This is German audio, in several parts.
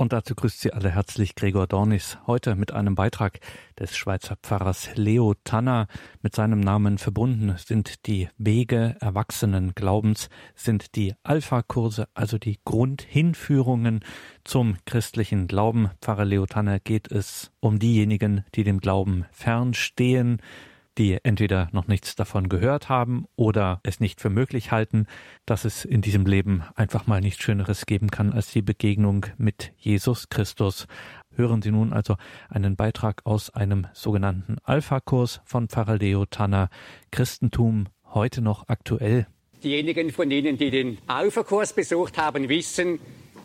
Und dazu grüßt Sie alle herzlich Gregor Dornis. Heute mit einem Beitrag des Schweizer Pfarrers Leo Tanner. Mit seinem Namen verbunden sind die Wege erwachsenen Glaubens, sind die Alpha-Kurse, also die Grundhinführungen zum christlichen Glauben. Pfarrer Leo Tanner geht es um diejenigen, die dem Glauben fernstehen, die entweder noch nichts davon gehört haben oder es nicht für möglich halten, dass es in diesem Leben einfach mal nichts Schöneres geben kann als die Begegnung mit Jesus Christus. Hören Sie nun also einen Beitrag aus einem sogenannten Alpha-Kurs von Pfarrer Leo Tanner, Christentum heute noch aktuell. Diejenigen von Ihnen, die den Alpha-Kurs besucht haben, wissen,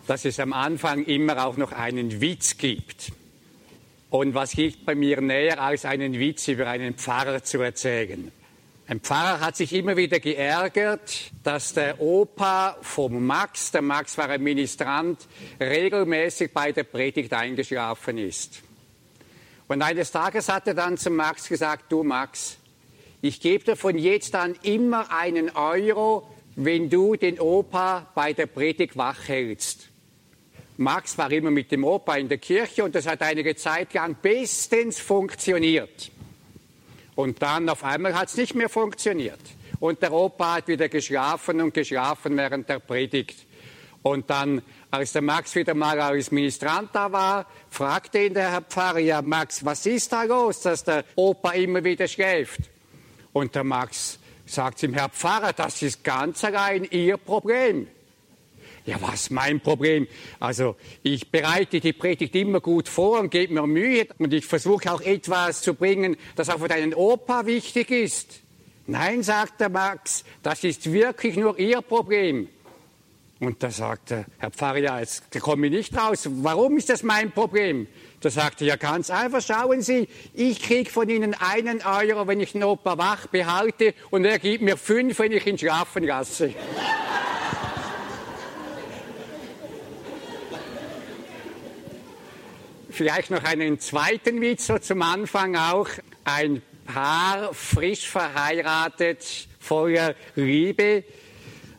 dass es am Anfang immer auch noch einen Witz gibt. Und was liegt bei mir näher, als einen Witz über einen Pfarrer zu erzählen? Ein Pfarrer hat sich immer wieder geärgert, dass der Opa vom Max, der Max war ein Ministrant, regelmäßig bei der Predigt eingeschlafen ist. Und eines Tages hat er dann zum Max gesagt, du Max, ich gebe dir von jetzt an immer einen Euro, wenn du den Opa bei der Predigt wach hältst. Max war immer mit dem Opa in der Kirche und das hat einige Zeit lang bestens funktioniert. Und dann auf einmal hat es nicht mehr funktioniert. Und der Opa hat wieder geschlafen und geschlafen während der Predigt. Und dann, als der Max wieder mal als Ministrant da war, fragte ihn der Herr Pfarrer, ja Max, was ist da los, dass der Opa immer wieder schläft? Und der Max sagt ihm, Herr Pfarrer, das ist ganz allein Ihr Problem. Ja, was mein Problem? Also ich bereite die Predigt immer gut vor und gebe mir Mühe und ich versuche auch etwas zu bringen, das auch für deinen Opa wichtig ist. Nein, sagt der Max, das ist wirklich nur Ihr Problem. Und da sagte Herr Pfarrer, ja, jetzt komme ich nicht raus. Warum ist das mein Problem? Da sagte er, ja, ganz einfach, schauen Sie, ich kriege von Ihnen einen Euro, wenn ich den Opa wach behalte und er gibt mir fünf, wenn ich ihn schlafen lasse. Vielleicht noch einen zweiten Witz so zum Anfang auch. Ein Paar, frisch verheiratet, voller Liebe.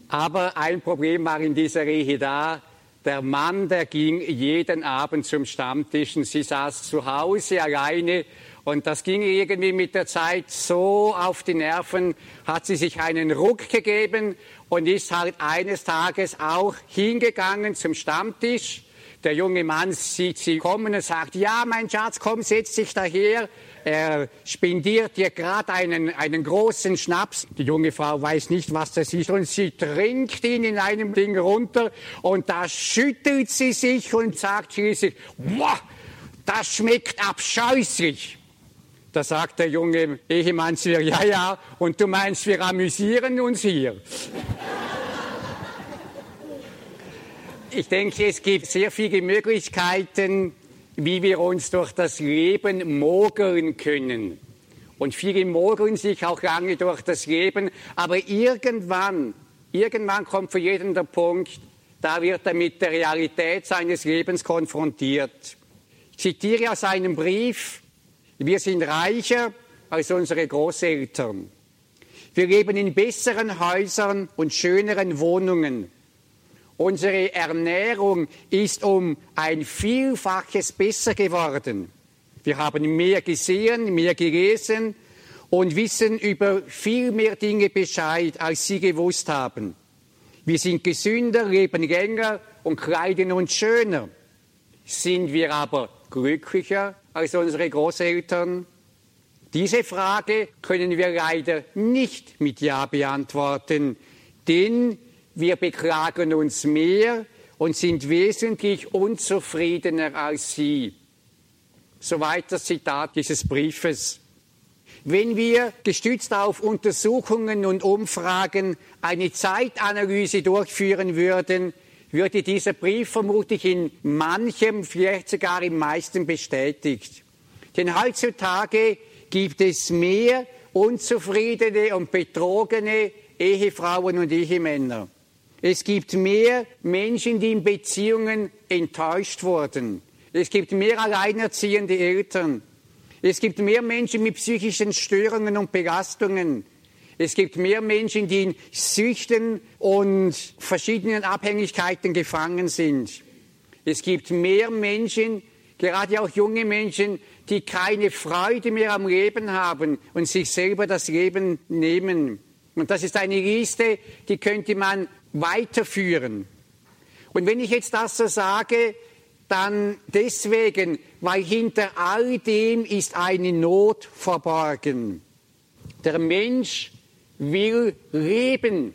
Aber ein Problem war in dieser Ehe da. Der Mann, der ging jeden Abend zum Stammtisch und sie saß zu Hause alleine und das ging irgendwie mit der Zeit so auf die Nerven, hat sie sich einen Ruck gegeben und ist halt eines Tages auch hingegangen zum Stammtisch der junge Mann sieht sie kommen und sagt, ja, mein Schatz, komm, setz dich daher. Er spendiert dir gerade einen, einen großen Schnaps. Die junge Frau weiß nicht, was das ist und sie trinkt ihn in einem Ding runter und da schüttelt sie sich und sagt schließlich, boah, das schmeckt abscheußlich. Da sagt der junge Ehemann zu ihr, ja, ja, und du meinst, wir amüsieren uns hier. Ich denke, es gibt sehr viele Möglichkeiten, wie wir uns durch das Leben mogeln können. Und viele mogeln sich auch lange durch das Leben, aber irgendwann, irgendwann kommt für jeden der Punkt, da wird er mit der Realität seines Lebens konfrontiert. Ich zitiere aus einem Brief, wir sind reicher als unsere Großeltern. Wir leben in besseren Häusern und schöneren Wohnungen. Unsere Ernährung ist um ein Vielfaches besser geworden. Wir haben mehr gesehen, mehr gelesen und wissen über viel mehr Dinge Bescheid, als Sie gewusst haben. Wir sind gesünder, leben länger und kleiden uns schöner. Sind wir aber glücklicher als unsere Großeltern? Diese Frage können wir leider nicht mit Ja beantworten, denn wir beklagen uns mehr und sind wesentlich unzufriedener als sie. Soweit das Zitat dieses Briefes. Wenn wir gestützt auf Untersuchungen und Umfragen eine Zeitanalyse durchführen würden, würde dieser Brief vermutlich in manchem, vielleicht sogar im meisten bestätigt. Denn heutzutage gibt es mehr unzufriedene und betrogene Ehefrauen und Ehemänner. Es gibt mehr Menschen, die in Beziehungen enttäuscht wurden. Es gibt mehr alleinerziehende Eltern. Es gibt mehr Menschen mit psychischen Störungen und Belastungen. Es gibt mehr Menschen, die in Süchten und verschiedenen Abhängigkeiten gefangen sind. Es gibt mehr Menschen, gerade auch junge Menschen, die keine Freude mehr am Leben haben und sich selber das Leben nehmen. Und das ist eine Liste, die könnte man weiterführen. Und wenn ich jetzt das so sage, dann deswegen, weil hinter all dem ist eine Not verborgen. Der Mensch will leben.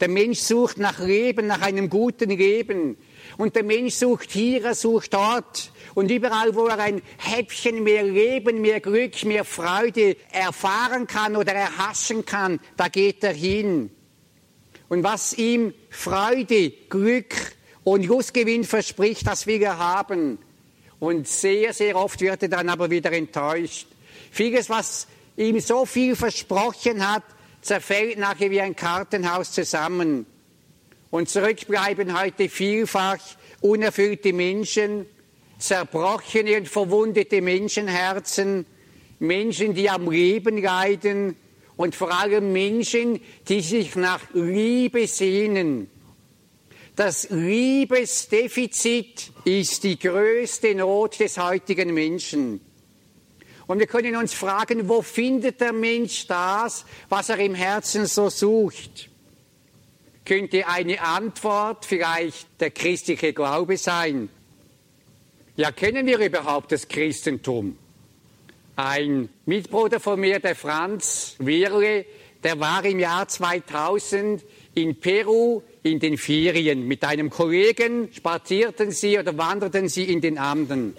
Der Mensch sucht nach Leben, nach einem guten Leben. Und der Mensch sucht hier, er sucht dort. Und überall, wo er ein Häppchen mehr Leben, mehr Glück, mehr Freude erfahren kann oder erhaschen kann, da geht er hin. Und was ihm Freude, Glück und Lustgewinn verspricht, das will er haben. Und sehr, sehr oft wird er dann aber wieder enttäuscht. Vieles, was ihm so viel versprochen hat, zerfällt nachher wie ein Kartenhaus zusammen. Und zurückbleiben heute vielfach unerfüllte Menschen, zerbrochene und verwundete Menschenherzen, Menschen, die am Leben leiden und vor allem Menschen, die sich nach Liebe sehnen. Das Liebesdefizit ist die größte Not des heutigen Menschen. Und wir können uns fragen, wo findet der Mensch das, was er im Herzen so sucht? Könnte eine Antwort vielleicht der christliche Glaube sein? Ja, kennen wir überhaupt das Christentum? Ein Mitbruder von mir, der Franz Wirle, der war im Jahr 2000 in Peru in den Ferien. Mit einem Kollegen spazierten sie oder wanderten sie in den Anden.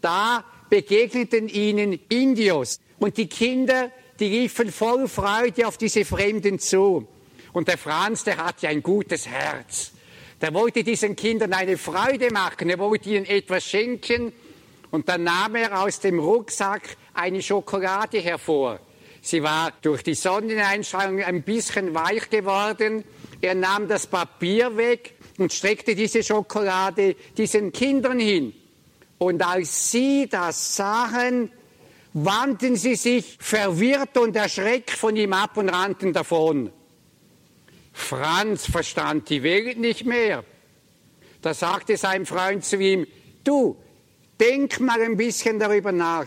Da begegneten ihnen Indios und die Kinder, die riefen voll Freude auf diese Fremden zu. Und der Franz, der hatte ein gutes Herz. Der wollte diesen Kindern eine Freude machen, er wollte ihnen etwas schenken und dann nahm er aus dem Rucksack eine Schokolade hervor. Sie war durch die Sonneneinstrahlung ein bisschen weich geworden. Er nahm das Papier weg und streckte diese Schokolade diesen Kindern hin. Und als sie das sahen, wandten sie sich verwirrt und erschreckt von ihm ab und rannten davon. Franz verstand die Welt nicht mehr. Da sagte sein Freund zu ihm, du, denk mal ein bisschen darüber nach.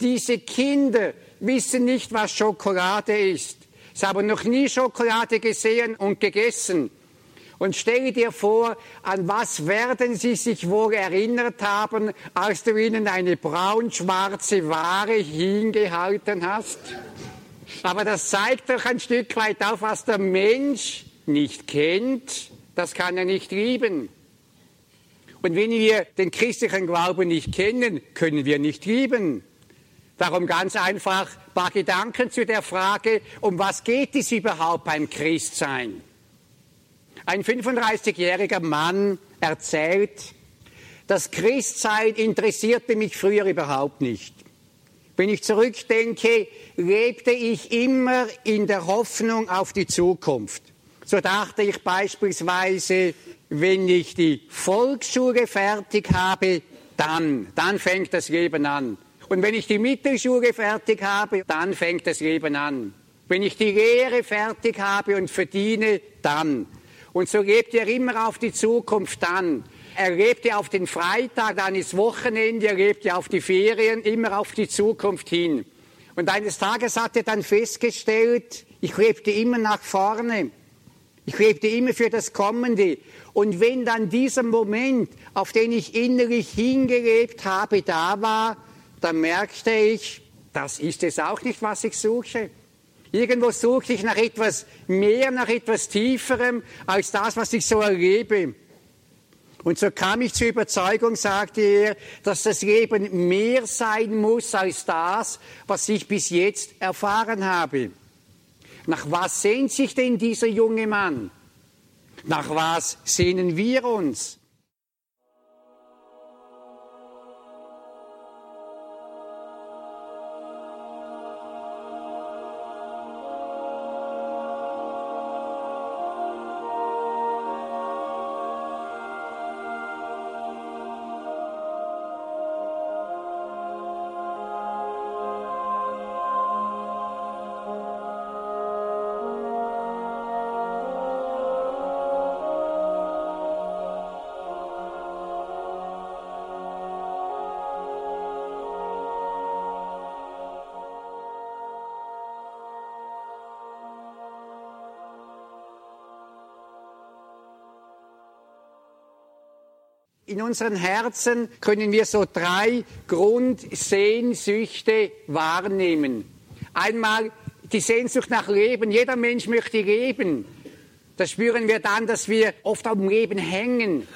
Diese Kinder wissen nicht, was Schokolade ist. Sie haben noch nie Schokolade gesehen und gegessen. Und stell dir vor, an was werden sie sich wohl erinnert haben, als du ihnen eine braun-schwarze Ware hingehalten hast? Aber das zeigt doch ein Stück weit auf, was der Mensch nicht kennt, das kann er nicht lieben. Und wenn wir den christlichen Glauben nicht kennen, können wir nicht lieben. Darum ganz einfach ein paar Gedanken zu der Frage, um was geht es überhaupt beim Christsein? Ein 35-jähriger Mann erzählt, das Christsein interessierte mich früher überhaupt nicht. Wenn ich zurückdenke, lebte ich immer in der Hoffnung auf die Zukunft. So dachte ich beispielsweise, wenn ich die Volksschule fertig habe, dann, dann fängt das Leben an. Und wenn ich die Mittelschule fertig habe, dann fängt das Leben an. Wenn ich die Lehre fertig habe und verdiene, dann. Und so lebt er immer auf die Zukunft dann. Er lebte auf den Freitag, dann ist Wochenende, er lebte auf die Ferien, immer auf die Zukunft hin. Und eines Tages hat er dann festgestellt, ich lebte immer nach vorne. Ich lebte immer für das Kommende. Und wenn dann dieser Moment, auf den ich innerlich hingelebt habe, da war, dann merkte ich, das ist es auch nicht, was ich suche. Irgendwo suche ich nach etwas mehr, nach etwas Tieferem als das, was ich so erlebe. Und so kam ich zur Überzeugung, sagte er, dass das Leben mehr sein muss als das, was ich bis jetzt erfahren habe. Nach was sehnt sich denn dieser junge Mann? Nach was sehnen wir uns? In unseren Herzen können wir so drei Grundsehnsüchte wahrnehmen. Einmal die Sehnsucht nach Leben. Jeder Mensch möchte leben. Das spüren wir dann, dass wir oft am Leben hängen.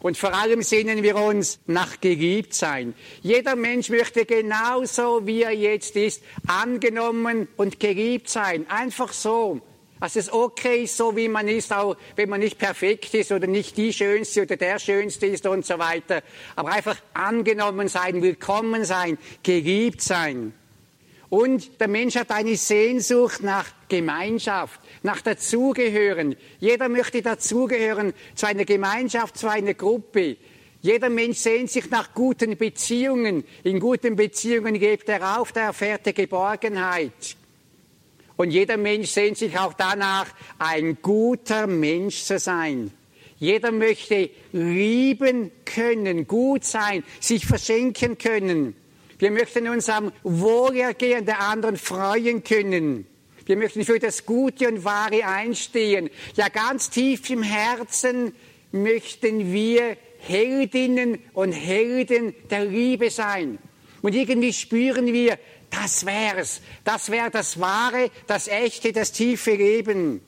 Und vor allem sehnen wir uns nach geliebt sein. Jeder Mensch möchte genauso, wie er jetzt ist, angenommen und geliebt sein. Einfach so. Dass es okay ist, so wie man ist, auch wenn man nicht perfekt ist oder nicht die Schönste oder der Schönste ist und so weiter. Aber einfach angenommen sein, willkommen sein, geliebt sein. Und der Mensch hat eine Sehnsucht nach Gemeinschaft, nach Dazugehören. Jeder möchte dazugehören zu einer Gemeinschaft, zu einer Gruppe. Jeder Mensch sehnt sich nach guten Beziehungen. In guten Beziehungen lebt er auf, da erfährt er Geborgenheit. Und jeder Mensch sehnt sich auch danach, ein guter Mensch zu sein. Jeder möchte lieben können, gut sein, sich verschenken können. Wir möchten uns am Wohlergehen der anderen freuen können. Wir möchten für das Gute und Wahre einstehen. Ja, ganz tief im Herzen möchten wir Heldinnen und Helden der Liebe sein. Und irgendwie spüren wir, das wär's. Das wäre das wahre, das echte, das tiefe Leben.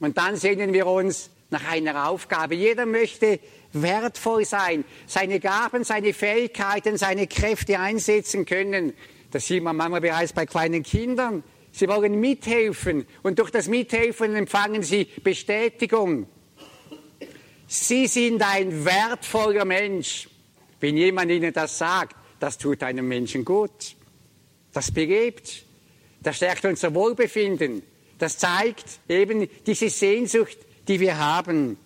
Und dann sehnen wir uns nach einer Aufgabe. Jeder möchte wertvoll sein, seine Gaben, seine Fähigkeiten, seine Kräfte einsetzen können. Das sieht man manchmal bereits bei kleinen Kindern. Sie wollen mithelfen und durch das Mithelfen empfangen sie Bestätigung. Sie sind ein wertvoller Mensch. Wenn jemand Ihnen das sagt, das tut einem Menschen gut. Das belebt, das stärkt unser Wohlbefinden. Das zeigt eben diese Sehnsucht, die wir haben.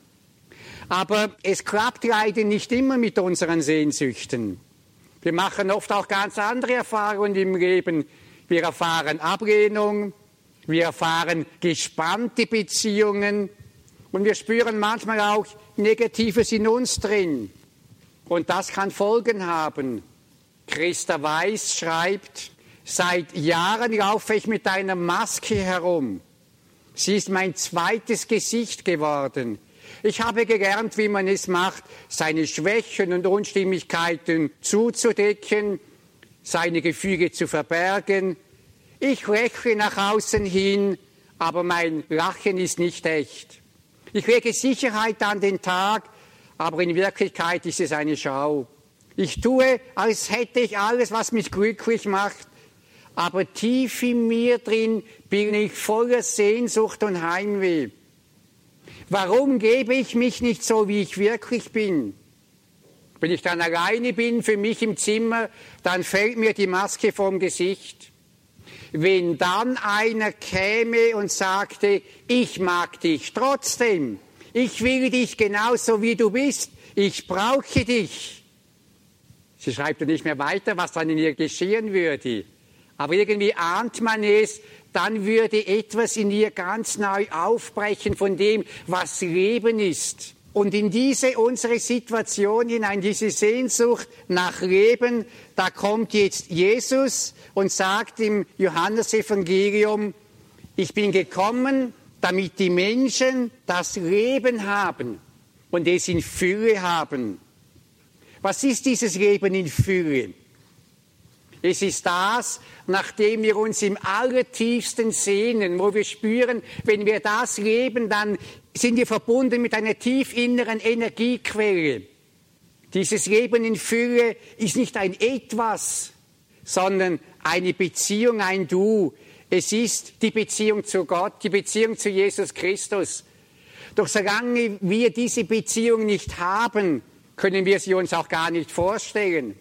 Aber es klappt leider nicht immer mit unseren Sehnsüchten. Wir machen oft auch ganz andere Erfahrungen im Leben. Wir erfahren Ablehnung, wir erfahren gespannte Beziehungen und wir spüren manchmal auch Negatives in uns drin. Und das kann Folgen haben. Christa Weiß schreibt, seit Jahren laufe ich mit einer Maske herum. Sie ist mein zweites Gesicht geworden. Ich habe gelernt, wie man es macht, seine Schwächen und Unstimmigkeiten zuzudecken, seine Gefühle zu verbergen. Ich lächle nach außen hin, aber mein Lachen ist nicht echt. Ich lege Sicherheit an den Tag, aber in Wirklichkeit ist es eine Schau. Ich tue, als hätte ich alles, was mich glücklich macht, aber tief in mir drin bin ich voller Sehnsucht und Heimweh. Warum gebe ich mich nicht so, wie ich wirklich bin? Wenn ich dann alleine bin, für mich im Zimmer, dann fällt mir die Maske vom Gesicht. Wenn dann einer käme und sagte, ich mag dich trotzdem, ich will dich genauso wie du bist, ich brauche dich. Sie schreibt nicht mehr weiter, was dann in ihr geschehen würde. Aber irgendwie ahnt man es, dann würde etwas in ihr ganz neu aufbrechen von dem, was Leben ist. Und in diese unsere Situation hinein, diese Sehnsucht nach Leben, da kommt jetzt Jesus und sagt im Johannesevangelium, ich bin gekommen, damit die Menschen das Leben haben und es in Fülle haben. Was ist dieses Leben in Fülle? Es ist das, nachdem wir uns im allertiefsten sehnen, wo wir spüren, wenn wir das leben, dann sind wir verbunden mit einer tief inneren Energiequelle. Dieses Leben in Fülle ist nicht ein Etwas, sondern eine Beziehung, ein Du. Es ist die Beziehung zu Gott, die Beziehung zu Jesus Christus. Doch solange wir diese Beziehung nicht haben, können wir sie uns auch gar nicht vorstellen.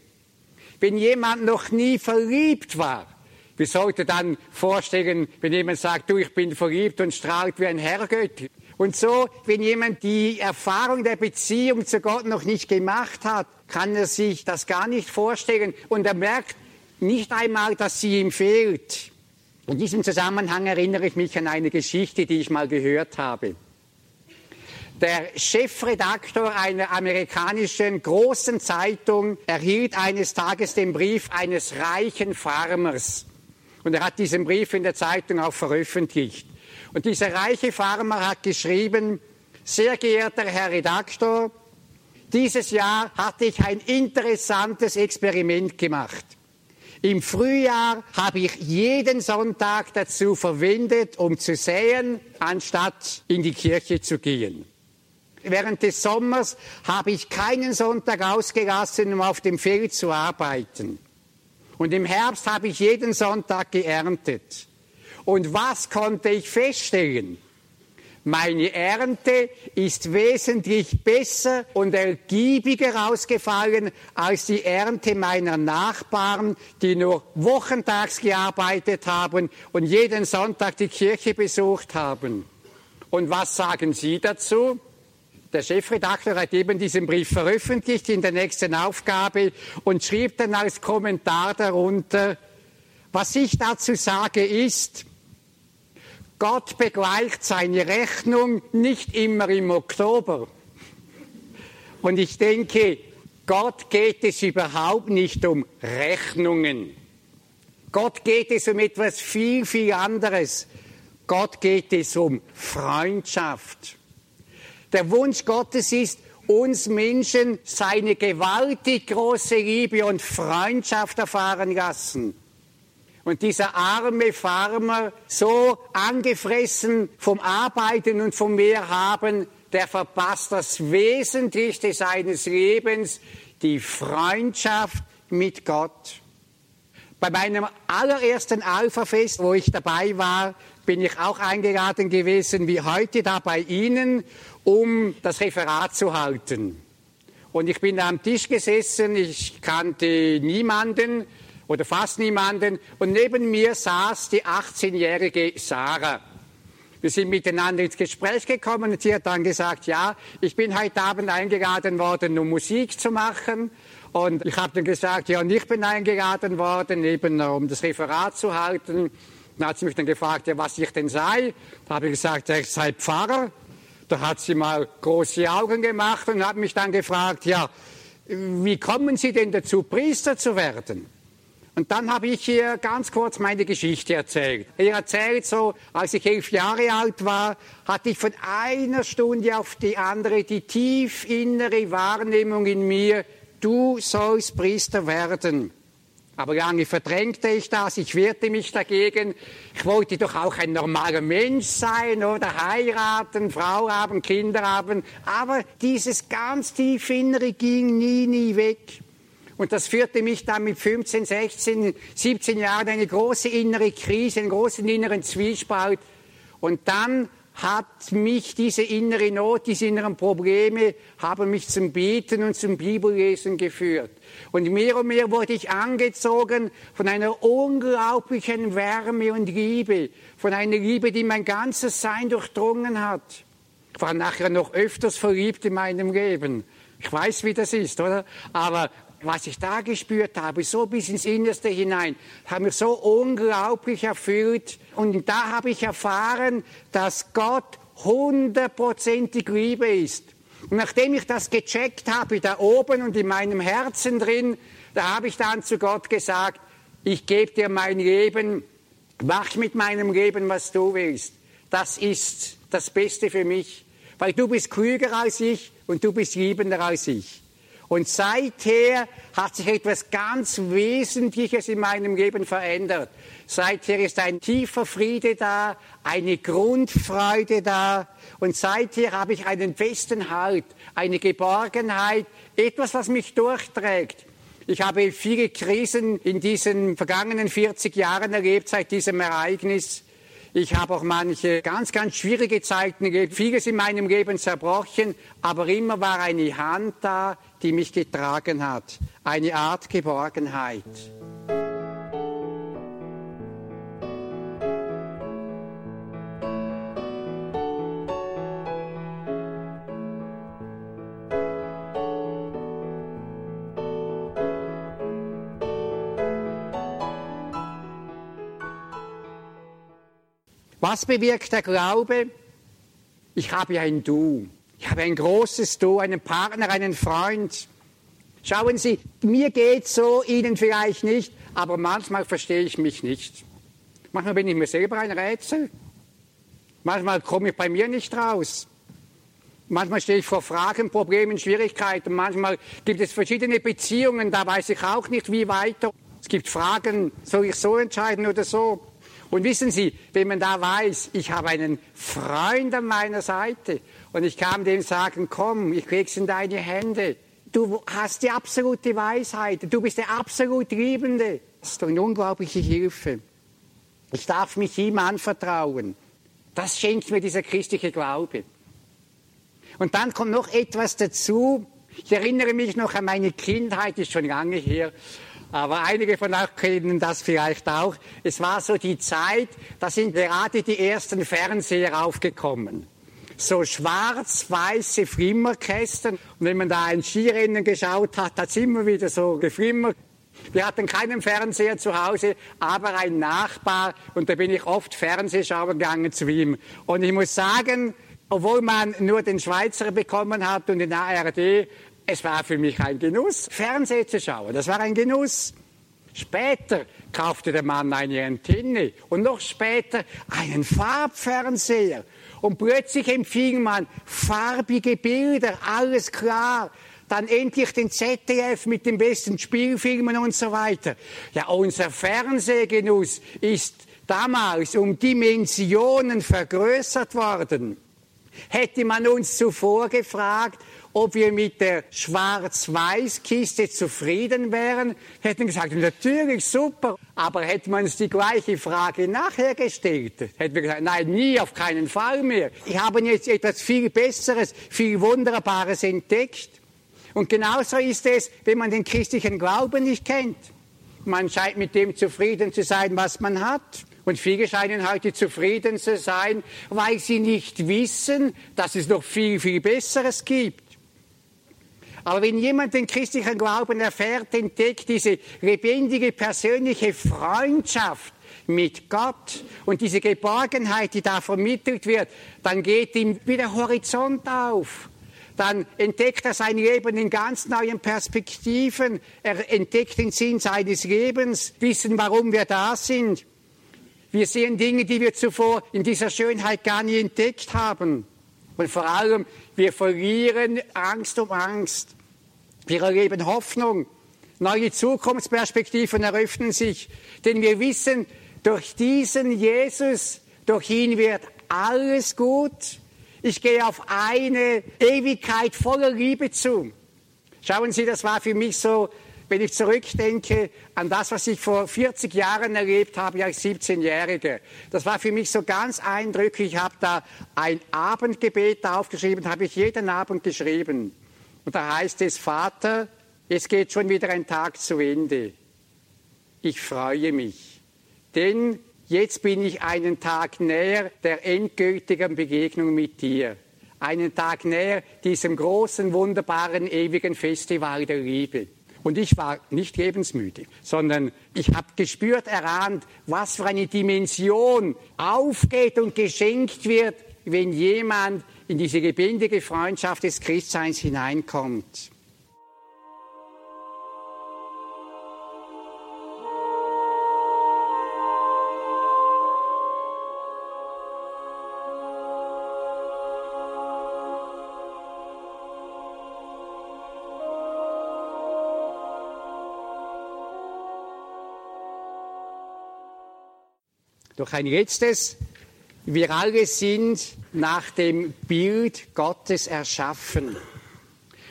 Wenn jemand noch nie verliebt war, wie sollte dann vorstellen, wenn jemand sagt, du, ich bin verliebt und strahlt wie ein Herrgötter? Und so, wenn jemand die Erfahrung der Beziehung zu Gott noch nicht gemacht hat, kann er sich das gar nicht vorstellen und er merkt nicht einmal, dass sie ihm fehlt. In diesem Zusammenhang erinnere ich mich an eine Geschichte, die ich mal gehört habe. Der Chefredaktor einer amerikanischen großen Zeitung erhielt eines Tages den Brief eines reichen Farmers. Und er hat diesen Brief in der Zeitung auch veröffentlicht. Und dieser reiche Farmer hat geschrieben, sehr geehrter Herr Redaktor, Dieses Jahr hatte ich ein interessantes Experiment gemacht. Im Frühjahr habe ich jeden Sonntag dazu verwendet, um zu säen, anstatt in die Kirche zu gehen. Während des Sommers habe ich keinen Sonntag ausgelassen, um auf dem Feld zu arbeiten. Und im Herbst habe ich jeden Sonntag geerntet. Und was konnte ich feststellen? Meine Ernte ist wesentlich besser und ergiebiger ausgefallen als die Ernte meiner Nachbarn, die nur wochentags gearbeitet haben und jeden Sonntag die Kirche besucht haben. Und was sagen Sie dazu? Der Chefredakteur hat eben diesen Brief veröffentlicht in der nächsten Aufgabe und schrieb dann als Kommentar darunter, was ich dazu sage ist, Gott begleicht seine Rechnung nicht immer im Oktober. Und ich denke, Gott geht es überhaupt nicht um Rechnungen. Gott geht es um etwas viel, viel anderes. Gott geht es um Freundschaft. Der Wunsch Gottes ist, uns Menschen seine gewaltig große Liebe und Freundschaft erfahren lassen. Und dieser arme Farmer, so angefressen vom Arbeiten und vom Mehrhaben, der verpasst das Wesentlichste seines Lebens, die Freundschaft mit Gott. Bei meinem allerersten Alpha-Fest, wo ich dabei war, bin ich auch eingeladen gewesen, wie heute da bei Ihnen, um das Referat zu halten. Und ich bin am Tisch gesessen, ich kannte niemanden oder fast niemanden und neben mir saß die 18-jährige Sarah. Wir sind miteinander ins Gespräch gekommen und sie hat dann gesagt, ja, ich bin heute Abend eingeladen worden, um Musik zu machen. Und ich habe dann gesagt, ja, und ich bin eingeladen worden, eben um das Referat zu halten. Dann hat sie mich dann gefragt, ja, was ich denn sei. Da habe ich gesagt, ja, ich sei Pfarrer. Da hat sie mal große Augen gemacht und hat mich dann gefragt, ja, wie kommen Sie denn dazu, Priester zu werden? Und dann habe ich ihr ganz kurz meine Geschichte erzählt. Er erzählt so, als ich elf Jahre alt war, hatte ich von einer Stunde auf die andere die tief innere Wahrnehmung in mir, du sollst Priester werden. Aber lange verdrängte ich das, ich wehrte mich dagegen. Ich wollte doch auch ein normaler Mensch sein oder heiraten, Frau haben, Kinder haben. Aber dieses ganz tief Innere ging nie, nie weg. Und das führte mich dann mit 15, 16, 17 Jahren eine große innere Krise, einen großen inneren Zwiespalt. Und dann hat mich diese innere Not, diese inneren Probleme, haben mich zum Beten und zum Bibellesen geführt. Und mehr und mehr wurde ich angezogen von einer unglaublichen Wärme und Liebe, von einer Liebe, die mein ganzes Sein durchdrungen hat. Ich war nachher noch öfters verliebt in meinem Leben. Ich weiß, wie das ist, oder? Aber was ich da gespürt habe, so bis ins Innerste hinein, hat mich so unglaublich erfüllt. Und da habe ich erfahren, dass Gott hundertprozentig Liebe ist. Und nachdem ich das gecheckt habe, da oben und in meinem Herzen drin, da habe ich dann zu Gott gesagt, ich gebe dir mein Leben, mach mit meinem Leben, was du willst. Das ist das Beste für mich, weil du bist klüger als ich und du bist liebender als ich. Und seither hat sich etwas ganz Wesentliches in meinem Leben verändert. Seither ist ein tiefer Friede da, eine Grundfreude da. Und seither habe ich einen festen Halt, eine Geborgenheit, etwas, was mich durchträgt. Ich habe viele Krisen in diesen vergangenen 40 Jahren erlebt seit diesem Ereignis. Ich habe auch manche ganz, ganz schwierige Zeiten vieles in meinem Leben zerbrochen, aber immer war eine Hand da, die mich getragen hat, eine Art Geborgenheit. Was bewirkt der Glaube? Ich habe ein Du. Ich habe ein großes Du, einen Partner, einen Freund. Schauen Sie, mir geht so, Ihnen vielleicht nicht, aber manchmal verstehe ich mich nicht. Manchmal bin ich mir selber ein Rätsel. Manchmal komme ich bei mir nicht raus. Manchmal stehe ich vor Fragen, Problemen, Schwierigkeiten. Manchmal gibt es verschiedene Beziehungen, da weiß ich auch nicht, wie weiter. Es gibt Fragen, soll ich so entscheiden oder so? Und wissen Sie, wenn man da weiß, ich habe einen Freund an meiner Seite und ich kann dem sagen, komm, ich leg's in deine Hände. Du hast die absolute Weisheit, du bist der absolut Liebende. Das ist eine unglaubliche Hilfe. Ich darf mich ihm anvertrauen. Das schenkt mir dieser christliche Glaube. Und dann kommt noch etwas dazu. Ich erinnere mich noch an meine Kindheit, ist schon lange her. Aber einige von euch kennen das vielleicht auch. Es war so die Zeit, da sind gerade die ersten Fernseher aufgekommen. So schwarz-weiße Flimmerkästen. Und wenn man da ein Skirennen geschaut hat, hat es immer wieder so geflimmert. Wir hatten keinen Fernseher zu Hause, aber ein Nachbar. Und da bin ich oft Fernsehschauen gegangen zu ihm. Und ich muss sagen, obwohl man nur den Schweizer bekommen hat und den ARD, es war für mich ein Genuss, Fernsehen zu schauen. Das war ein Genuss. Später kaufte der Mann eine Antenne und noch später einen Farbfernseher. Und plötzlich empfing man farbige Bilder, alles klar. Dann endlich den ZDF mit den besten Spielfilmen und so weiter. Ja, unser Fernsehgenuss ist damals um Dimensionen vergrößert worden. Hätte man uns zuvor gefragt, ob wir mit der Schwarz-Weiß-Kiste zufrieden wären, hätten gesagt, natürlich super. Aber hätte man uns die gleiche Frage nachher gestellt, hätten wir gesagt, nein, nie, auf keinen Fall mehr. Ich habe jetzt etwas viel Besseres, viel Wunderbares entdeckt. Und genauso ist es, wenn man den christlichen Glauben nicht kennt. Man scheint mit dem zufrieden zu sein, was man hat. Und viele scheinen heute zufrieden zu sein, weil sie nicht wissen, dass es noch viel, viel Besseres gibt. Aber wenn jemand den christlichen Glauben erfährt, entdeckt diese lebendige persönliche Freundschaft mit Gott und diese Geborgenheit, die da vermittelt wird, dann geht ihm wieder Horizont auf. Dann entdeckt er sein Leben in ganz neuen Perspektiven. Er entdeckt den Sinn seines Lebens, wissen, warum wir da sind. Wir sehen Dinge, die wir zuvor in dieser Schönheit gar nie entdeckt haben. Und vor allem, wir verlieren Angst um Angst. Wir erleben Hoffnung. Neue Zukunftsperspektiven eröffnen sich. Denn wir wissen, durch diesen Jesus, durch ihn wird alles gut. Ich gehe auf eine Ewigkeit voller Liebe zu. Schauen Sie, das war für mich so wenn ich zurückdenke an das, was ich vor 40 Jahren erlebt habe als 17-Jähriger, das war für mich so ganz eindrücklich. Ich habe da ein Abendgebet aufgeschrieben, habe ich jeden Abend geschrieben. Und da heißt es, Vater, es geht schon wieder ein Tag zu Ende. Ich freue mich, denn jetzt bin ich einen Tag näher der endgültigen Begegnung mit dir. Einen Tag näher diesem großen, wunderbaren, ewigen Festival der Liebe. Und ich war nicht lebensmüde, sondern ich habe gespürt, erahnt, was für eine Dimension aufgeht und geschenkt wird, wenn jemand in diese lebendige Freundschaft des Christseins hineinkommt. Doch ein letztes. Wir alle sind nach dem Bild Gottes erschaffen.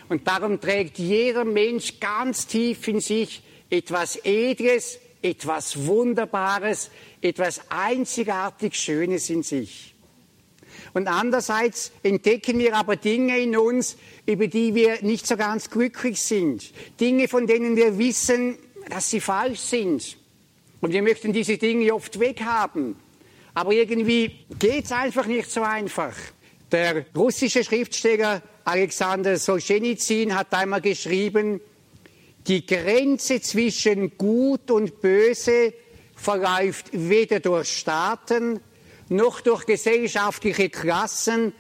Und darum trägt jeder Mensch ganz tief in sich etwas Edles, etwas Wunderbares, etwas einzigartig Schönes in sich. Und andererseits entdecken wir aber Dinge in uns, über die wir nicht so ganz glücklich sind. Dinge, von denen wir wissen, dass sie falsch sind. Und wir möchten diese Dinge oft weghaben. Aber irgendwie geht es einfach nicht so einfach. Der russische Schriftsteller Alexander Solzhenitsyn hat einmal geschrieben, die Grenze zwischen Gut und Böse verläuft weder durch Staaten, noch durch gesellschaftliche Klassen,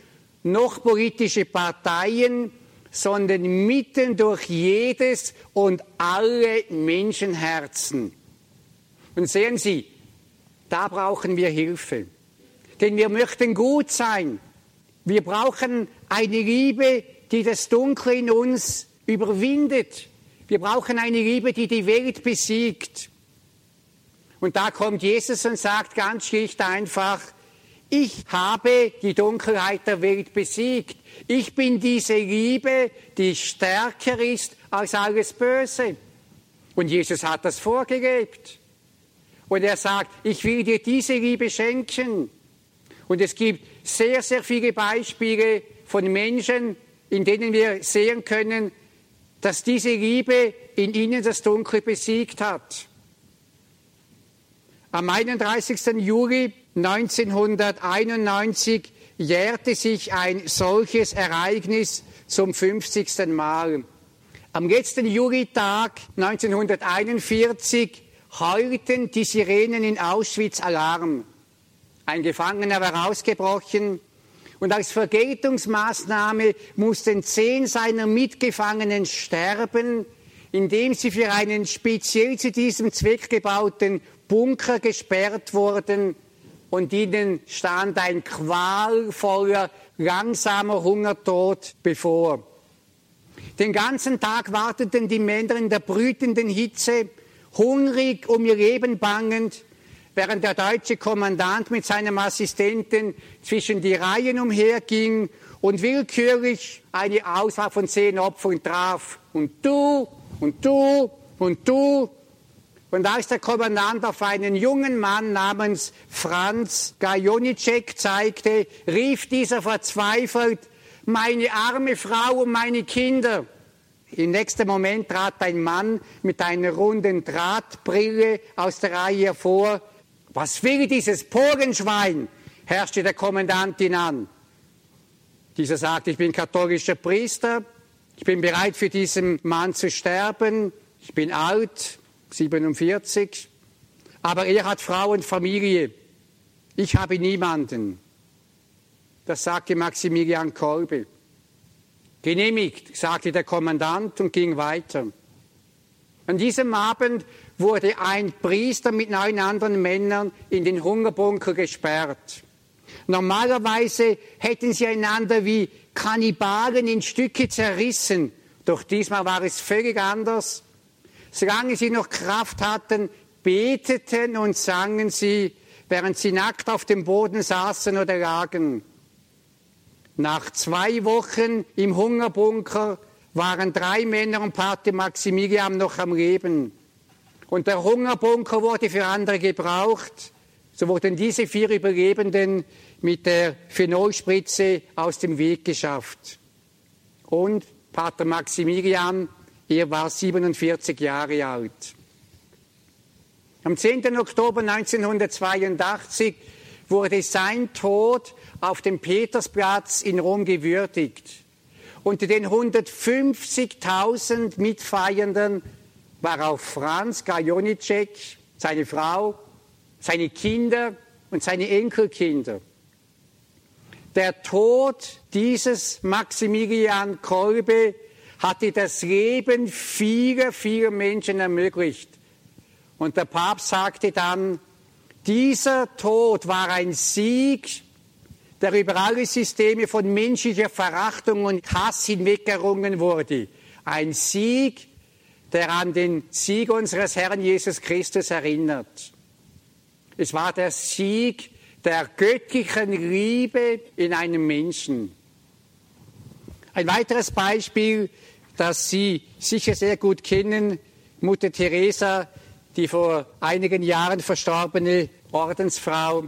noch politische Parteien, sondern mitten durch jedes und alle Menschenherzen. Und sehen Sie, da brauchen wir Hilfe. Denn wir möchten gut sein. Wir brauchen eine Liebe, die das Dunkle in uns überwindet. Wir brauchen eine Liebe, die die Welt besiegt. Und da kommt Jesus und sagt ganz schlicht einfach, ich habe die Dunkelheit der Welt besiegt. Ich bin diese Liebe, die stärker ist als alles Böse. Und Jesus hat das vorgelebt. Und er sagt, ich will dir diese Liebe schenken. Und es gibt sehr, sehr viele Beispiele von Menschen, in denen wir sehen können, dass diese Liebe in ihnen das Dunkel besiegt hat. Am 31. Juli 1991 jährte sich ein solches Ereignis zum 50. Mal. Am letzten Julitag 1941 heulten die Sirenen in Auschwitz Alarm. Ein Gefangener war ausgebrochen und als Vergeltungsmaßnahme mussten zehn seiner Mitgefangenen sterben, indem sie für einen speziell zu diesem Zweck gebauten Bunker gesperrt wurden und ihnen stand ein qualvoller, langsamer Hungertod bevor. Den ganzen Tag warteten die Männer in der brütenden Hitze, hungrig um ihr Leben bangend, während der deutsche Kommandant mit seinem Assistenten zwischen die Reihen umherging und willkürlich eine Auswahl von zehn Opfern traf. Und du, und du, und du, und als der Kommandant auf einen jungen Mann namens Franz Gajonicek zeigte, rief dieser verzweifelt, meine arme Frau und meine Kinder. Im nächsten Moment trat ein Mann mit einer runden Drahtbrille aus der Reihe hervor. Was will dieses Pogenschwein? herrschte der Kommandant ihn an. Dieser sagte, ich bin katholischer Priester, ich bin bereit für diesen Mann zu sterben, ich bin alt, 47. Aber er hat Frau und Familie. Ich habe niemanden. Das sagte Maximilian Kolbe. Genehmigt, sagte der Kommandant und ging weiter. An diesem Abend wurde ein Priester mit neun anderen Männern in den Hungerbunker gesperrt. Normalerweise hätten sie einander wie Kannibalen in Stücke zerrissen, doch diesmal war es völlig anders. Solange sie noch Kraft hatten, beteten und sangen sie, während sie nackt auf dem Boden saßen oder lagen. Nach zwei Wochen im Hungerbunker waren drei Männer und Pate Maximilian noch am Leben. Und der Hungerbunker wurde für andere gebraucht. So wurden diese vier Überlebenden mit der Phenolspritze aus dem Weg geschafft. Und Pater Maximilian er war 47 Jahre alt. Am 10. Oktober 1982 wurde sein Tod auf dem Petersplatz in Rom gewürdigt. Unter den 150.000 Mitfeiernden war auch Franz Gajonicek, seine Frau, seine Kinder und seine Enkelkinder. Der Tod dieses Maximilian Kolbe hatte das Leben vieler, vieler Menschen ermöglicht. Und der Papst sagte dann, dieser Tod war ein Sieg, der über alle Systeme von menschlicher Verachtung und Hass hinweggerungen wurde. Ein Sieg, der an den Sieg unseres Herrn Jesus Christus erinnert. Es war der Sieg der göttlichen Liebe in einem Menschen. Ein weiteres Beispiel das Sie sicher sehr gut kennen, Mutter Teresa, die vor einigen Jahren verstorbene Ordensfrau.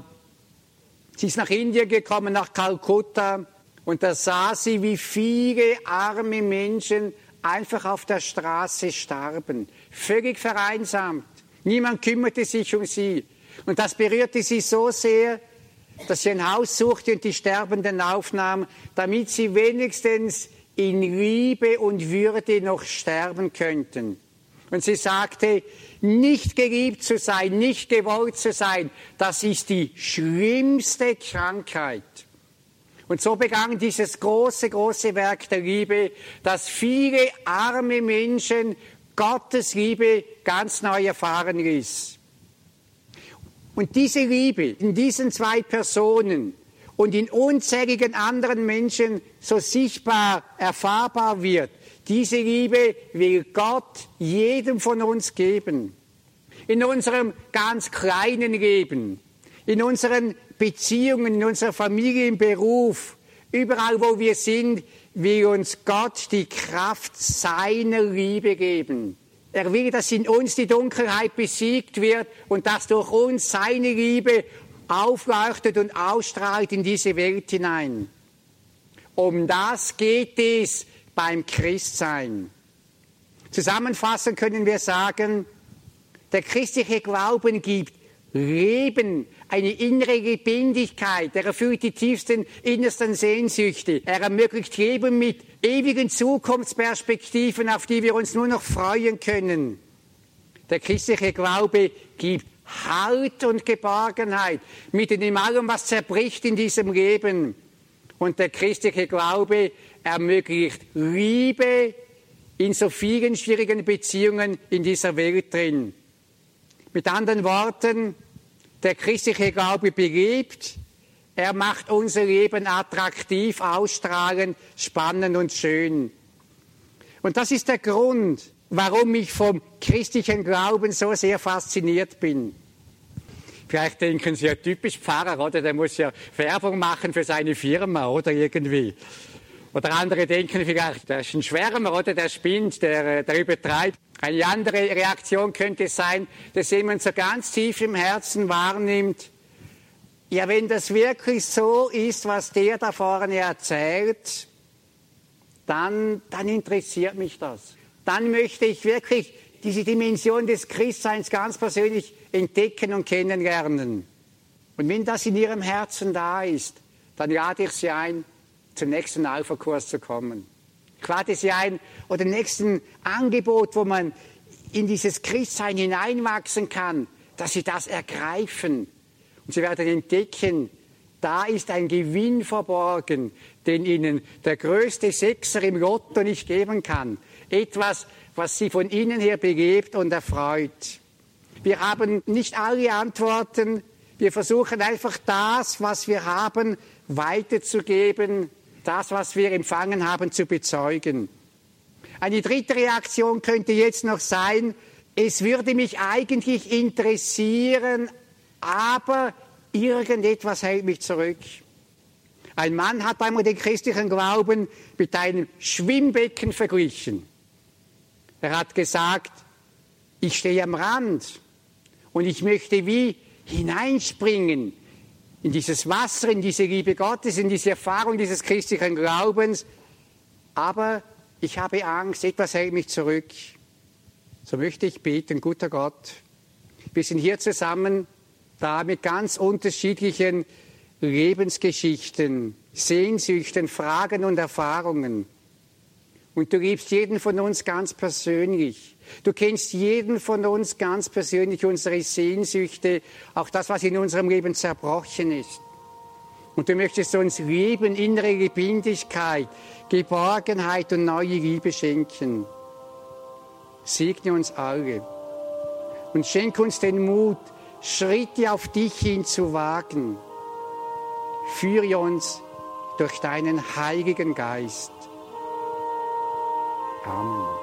Sie ist nach Indien gekommen, nach Kalkutta, und da sah sie, wie viele arme Menschen einfach auf der Straße starben, völlig vereinsamt. Niemand kümmerte sich um sie. Und das berührte sie so sehr, dass sie ein Haus suchte und die Sterbenden aufnahm, damit sie wenigstens in Liebe und Würde noch sterben könnten. Und sie sagte, nicht geliebt zu sein, nicht gewollt zu sein, das ist die schlimmste Krankheit. Und so begann dieses große, große Werk der Liebe, dass viele arme Menschen Gottes Liebe ganz neu erfahren ließ. Und diese Liebe in diesen zwei Personen und in unzähligen anderen Menschen so sichtbar erfahrbar wird. Diese Liebe will Gott jedem von uns geben. In unserem ganz kleinen Leben, in unseren Beziehungen, in unserer Familie, im Beruf, überall wo wir sind, will uns Gott die Kraft seiner Liebe geben. Er will, dass in uns die Dunkelheit besiegt wird und dass durch uns seine Liebe aufleuchtet und ausstrahlt in diese Welt hinein. Um das geht es beim Christsein. Zusammenfassend können wir sagen, der christliche Glauben gibt Leben, eine innere Lebendigkeit, er erfüllt die tiefsten innersten Sehnsüchte, er ermöglicht Leben mit ewigen Zukunftsperspektiven, auf die wir uns nur noch freuen können. Der christliche Glaube gibt Halt und Geborgenheit mitten in allem, was zerbricht in diesem Leben. Und der christliche Glaube ermöglicht Liebe in so vielen schwierigen Beziehungen in dieser Welt drin. Mit anderen Worten, der christliche Glaube belebt, er macht unser Leben attraktiv, ausstrahlend, spannend und schön. Und das ist der Grund, warum ich vom christlichen Glauben so sehr fasziniert bin. Vielleicht denken Sie ja typisch Pfarrer, oder? Der muss ja Werbung machen für seine Firma, oder irgendwie. Oder andere denken vielleicht, der ist ein Schwärmer, oder? Der spinnt, der, der übertreibt. Eine andere Reaktion könnte sein, dass jemand so ganz tief im Herzen wahrnimmt, ja, wenn das wirklich so ist, was der da vorne erzählt, dann, dann interessiert mich das. Dann möchte ich wirklich diese Dimension des Christseins ganz persönlich entdecken und kennenlernen. Und wenn das in Ihrem Herzen da ist, dann lade ich Sie ein, zum nächsten Alpha-Kurs zu kommen. Ich lade Sie ein, oder nächsten Angebot, wo man in dieses Christsein hineinwachsen kann, dass Sie das ergreifen. Und Sie werden entdecken, da ist ein Gewinn verborgen, den Ihnen der größte Sechser im Lotto nicht geben kann. Etwas, was Sie von innen her begebt und erfreut. Wir haben nicht alle Antworten. Wir versuchen einfach das, was wir haben, weiterzugeben, das, was wir empfangen haben, zu bezeugen. Eine dritte Reaktion könnte jetzt noch sein, es würde mich eigentlich interessieren, aber irgendetwas hält mich zurück. Ein Mann hat einmal den christlichen Glauben mit einem Schwimmbecken verglichen. Er hat gesagt, ich stehe am Rand und ich möchte wie hineinspringen in dieses Wasser, in diese Liebe Gottes, in diese Erfahrung dieses christlichen Glaubens. Aber ich habe Angst, etwas hält mich zurück. So möchte ich beten, guter Gott. Wir sind hier zusammen, da mit ganz unterschiedlichen Lebensgeschichten, Sehnsüchten, Fragen und Erfahrungen. Und du liebst jeden von uns ganz persönlich. Du kennst jeden von uns ganz persönlich, unsere Sehnsüchte, auch das, was in unserem Leben zerbrochen ist. Und du möchtest uns Leben, innere Lebendigkeit, Geborgenheit und neue Liebe schenken. Segne uns alle und schenke uns den Mut, Schritte auf dich hin zu wagen. Führe uns durch deinen Heiligen Geist. Amen.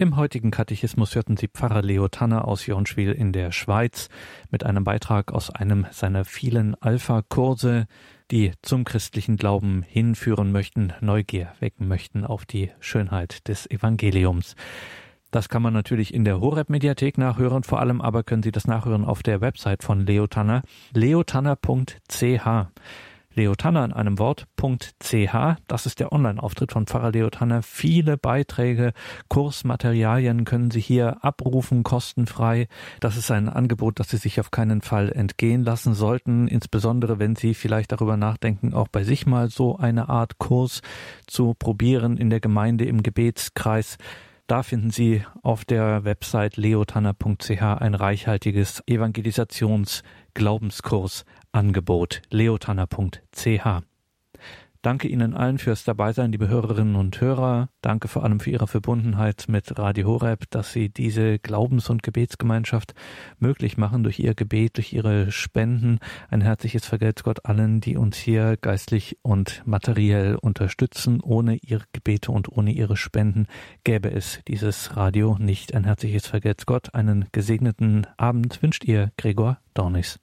Im heutigen Katechismus hörten Sie Pfarrer Leo Tanner aus Jonschwil in der Schweiz mit einem Beitrag aus einem seiner vielen Alpha-Kurse, die zum christlichen Glauben hinführen möchten, Neugier wecken möchten auf die Schönheit des Evangeliums. Das kann man natürlich in der Horeb-Mediathek nachhören, vor allem aber können Sie das nachhören auf der Website von Leo Tanner, leotanner.ch Leotanner in einem Wort.ch. Das ist der Online-Auftritt von Pfarrer Leotanner. Viele Beiträge, Kursmaterialien können Sie hier abrufen, kostenfrei. Das ist ein Angebot, das Sie sich auf keinen Fall entgehen lassen sollten, insbesondere wenn Sie vielleicht darüber nachdenken, auch bei sich mal so eine Art Kurs zu probieren in der Gemeinde im Gebetskreis. Da finden Sie auf der Website leotanner.ch ein reichhaltiges Evangelisations-Glaubenskursangebot leotanner.ch. Danke Ihnen allen fürs Dabeisein, liebe Hörerinnen und Hörer. Danke vor allem für Ihre Verbundenheit mit Radio Horeb, dass Sie diese Glaubens- und Gebetsgemeinschaft möglich machen durch Ihr Gebet, durch Ihre Spenden. Ein herzliches Vergelt's Gott allen, die uns hier geistlich und materiell unterstützen. Ohne Ihre Gebete und ohne Ihre Spenden gäbe es dieses Radio nicht. Ein herzliches Vergelt's Gott. Einen gesegneten Abend wünscht Ihr Gregor Dornis.